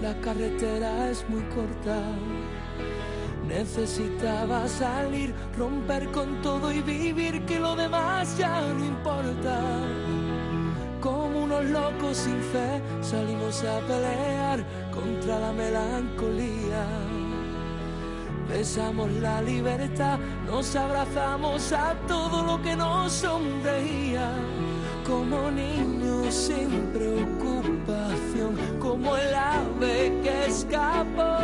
La carretera es muy corta. Necesitaba salir, romper con todo y vivir que lo demás ya no importa. Como unos locos sin fe salimos a pelear contra la melancolía. Besamos la libertad, nos abrazamos a todo lo que nos sonreía como niño sin preocupación, como el ave que escapó.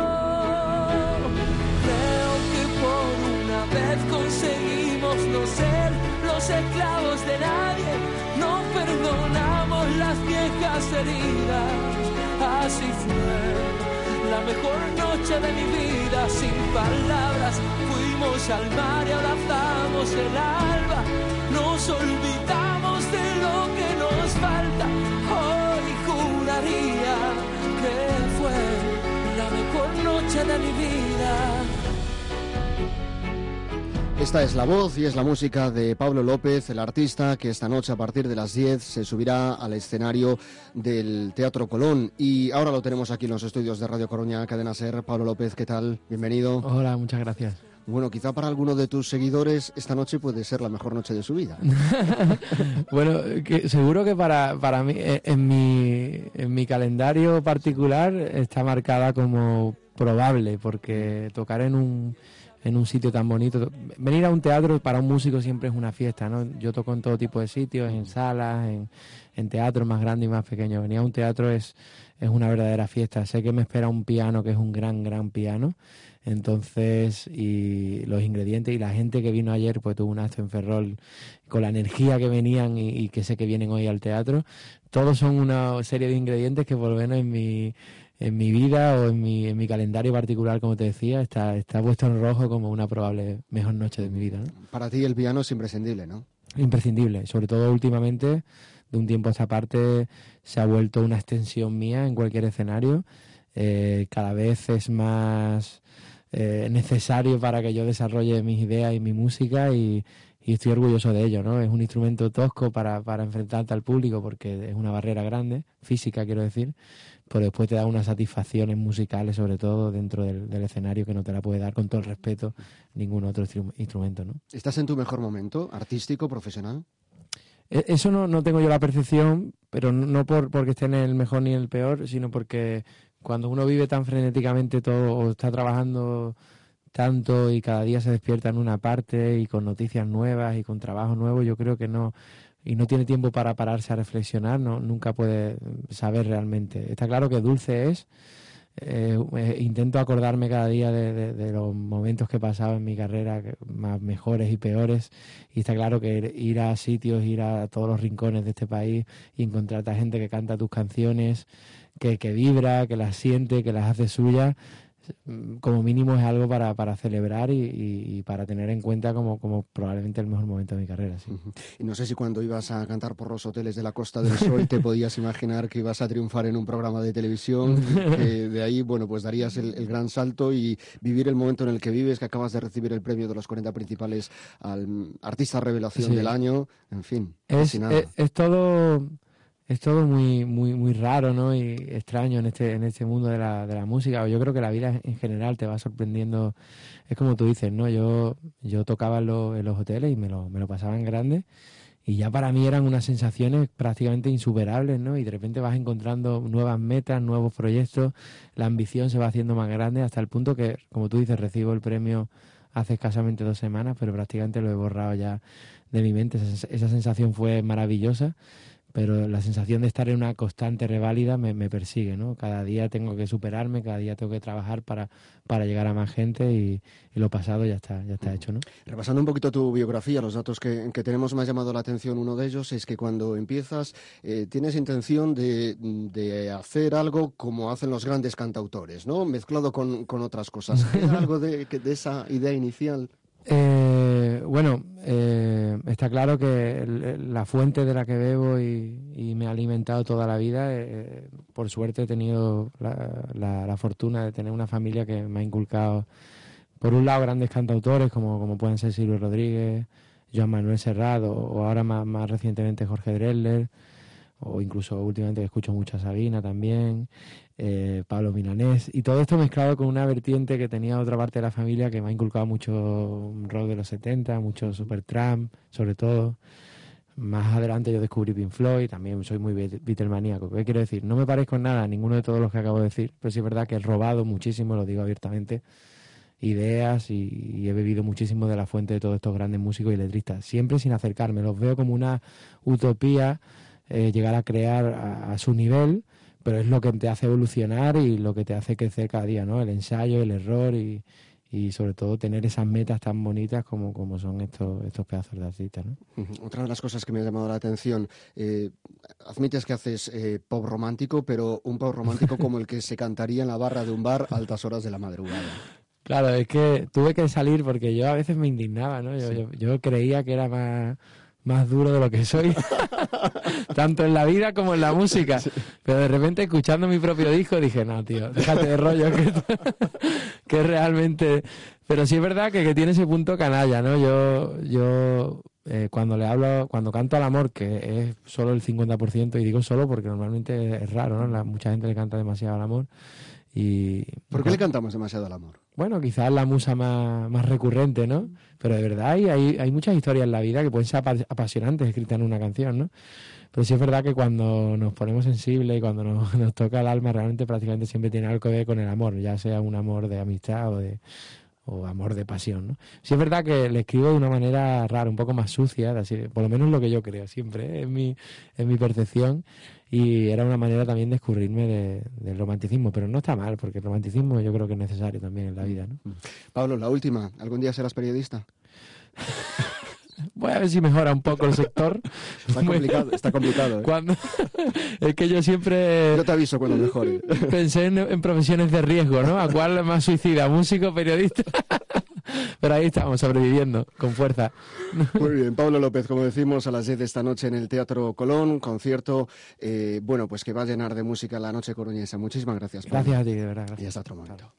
Creo que por una vez conseguimos no ser los esclavos de nadie, no perdonamos las viejas heridas, así fue. La mejor noche de mi vida, sin palabras, fuimos al mar y abrazamos el alba, nos olvidamos noche de mi vida. Esta es la voz y es la música de Pablo López, el artista que esta noche a partir de las 10 se subirá al escenario del Teatro Colón. Y ahora lo tenemos aquí en los estudios de Radio Coruña, Cadena Ser. Pablo López, ¿qué tal? Bienvenido. Hola, muchas gracias. Bueno, quizá para alguno de tus seguidores esta noche puede ser la mejor noche de su vida. bueno, seguro que para, para mí, eh, en mi, en mi calendario particular está marcada como probable, porque tocar en un, en un sitio tan bonito, venir a un teatro para un músico siempre es una fiesta, ¿no? Yo toco en todo tipo de sitios, en salas, en, en teatros más grandes y más pequeños. Venir a un teatro es, es una verdadera fiesta. Sé que me espera un piano que es un gran, gran piano entonces, y los ingredientes y la gente que vino ayer, pues tuvo un acto en Ferrol con la energía que venían y, que sé que vienen hoy al teatro. Todos son una serie de ingredientes que por en mi, en mi vida o en mi, en mi calendario particular, como te decía, está, está puesto en rojo como una probable mejor noche de mi vida. Para ti el piano es imprescindible, ¿no? Imprescindible, sobre todo últimamente, de un tiempo a esta parte, se ha vuelto una extensión mía en cualquier escenario. Eh, cada vez es más eh, necesario para que yo desarrolle mis ideas y mi música y, estoy orgulloso de ello, ¿no? Es un instrumento tosco para, para enfrentarte al público porque es una barrera grande, física quiero decir, pero después te da unas satisfacciones musicales sobre todo dentro del, escenario que no te la puede dar con todo el respeto ningún otro instrumento, ¿no? ¿Estás en tu mejor momento, artístico, profesional? E, eso no, no tengo yo la percepción, pero no por porque esté en el mejor ni en el peor, sino porque cuando uno vive tan frenéticamente todo o está trabajando tanto y cada día se despierta en una parte y con noticias nuevas y con trabajo nuevo, yo creo que no y no tiene tiempo para pararse a reflexionar, no nunca puede saber realmente. Está claro que dulce es. Eh, eh, intento acordarme cada día de, los momentos que he pasado en mi carrera, más mejores y peores, y está claro que ir a sitios, ir a todos los rincones de este país y encontrar a gente que canta tus canciones, que, que vibra, que las siente, que las hace suyas, como mínimo es algo para, para celebrar y, para tener en cuenta como, como probablemente el mejor momento de mi carrera. Sí. Y no sé si cuando ibas a cantar por los hoteles de la Costa del Sol te podías imaginar que ibas a triunfar en un programa de televisión, que de ahí, bueno, pues darías el, gran salto y vivir el momento en el que vives, que acabas de recibir el premio de los 40 principales al Artista Revelación del Año, en fin. Es, es, es todo es todo muy, muy, muy raro, ¿no? Y extraño en este, en este mundo de la, de la música. Yo creo que la vida en general te va sorprendiendo. Es como tú dices, ¿no? Yo, yo tocaba en, los hoteles y me lo, me lo pasaba en grande. y ya para mí eran unas sensaciones prácticamente insuperables, ¿no? Y de repente vas encontrando nuevas metas, nuevos proyectos, la ambición se va haciendo más grande hasta el punto que, como tú dices, recibo el premio hace escasamente dos semanas, pero prácticamente lo he borrado ya de mi mente. esa sensación fue maravillosa pero la sensación de estar en una constante reválida me, me, persigue, ¿no? Cada día tengo que superarme, cada día tengo que trabajar para, para llegar a más gente y, lo pasado ya está, ya está hecho, ¿no? Repasando un poquito tu biografía, los datos que, que tenemos me ha llamado la atención, uno de ellos es que cuando empiezas eh, tienes intención de, de, hacer algo como hacen los grandes cantautores, ¿no? Mezclado con, con otras cosas. algo de, de esa idea inicial? Eh, bueno, eh, está claro que la fuente de la que bebo y, me ha alimentado toda la vida, eh, por suerte he tenido la, fortuna de tener una familia que me ha inculcado, por un lado, grandes cantautores como, como pueden ser Silvio Rodríguez, Joan Manuel Serrado o ahora más, más recientemente Jorge Drexler o incluso últimamente escucho mucho a Sabina también, eh, Pablo Milanés, y todo esto mezclado con una vertiente que tenía otra parte de la familia que me ha inculcado mucho rock de los 70, mucho Supertramp, sobre todo. Más adelante yo descubrí Pink Floyd, también soy muy Beatlemaníaco. ¿Qué quiero decir? No me parezco en nada a ninguno de todos los que acabo de decir, pero sí es verdad que he robado muchísimo, lo digo abiertamente, ideas y, he bebido muchísimo de la fuente de todos estos grandes músicos y letristas, siempre sin acercarme. Los veo como una utopía eh, llegar a crear a, su nivel, pero es lo que te hace evolucionar y lo que te hace crecer cada día, ¿no? El ensayo, el error y, y sobre todo tener esas metas tan bonitas como, como son estos, estos pedazos de artistas. ¿no? Otra de las cosas que me ha llamado la atención, eh, admites que haces eh, pop romántico, pero un pop romántico como el que se cantaría en la barra de un bar a altas horas de la madrugada. Claro, es que tuve que salir porque yo a veces me indignaba, ¿no? yo, yo creía que era más más duro de lo que soy, tanto en la vida como en la música. Pero de repente escuchando mi propio disco dije, no, tío, déjate de rollo, que, que realmente... Pero sí es verdad que, que tiene ese punto canalla, ¿no? Yo, yo eh, cuando le hablo, cuando canto al amor, que es solo el 50%, y digo solo porque normalmente es raro, ¿no? mucha gente le canta demasiado al amor. Y, ¿Por qué le cantamos demasiado al amor? Bueno, quizás la musa más, más recurrente, ¿no? Pero de verdad hay, hay, hay, muchas historias en la vida que pueden ser apasionantes escritas en una canción, ¿no? Pero sí es verdad que cuando nos ponemos sensibles y cuando nos, nos toca el alma, realmente prácticamente siempre tiene algo que ver con el amor, ya sea un amor de amistad o de, o amor de pasión, ¿no? Sí es verdad que le escribo de una manera rara, un poco más sucia, así, por lo menos lo que yo creo siempre, ¿eh? es, mi, es mi percepción y era una manera también de escurrirme de, del romanticismo, pero no está mal, porque el romanticismo yo creo que es necesario también en la vida, ¿no? Pablo, la última, ¿algún día serás periodista? Voy a ver si mejora un poco el sector. Está complicado, está complicado. ¿eh? Cuando, es que yo siempre... Yo te aviso cuando mejore. Pensé en, profesiones de riesgo, ¿no? ¿A cuál más suicida? ¿Músico, periodista? Pero ahí estamos, sobreviviendo, con fuerza. Muy bien, Pablo López, como decimos, a las 10 de esta noche en el Teatro Colón, concierto, eh, bueno, pues que va a llenar de música la noche coruñesa. Muchísimas gracias. Gracias a ti, de verdad. Y hasta otro momento.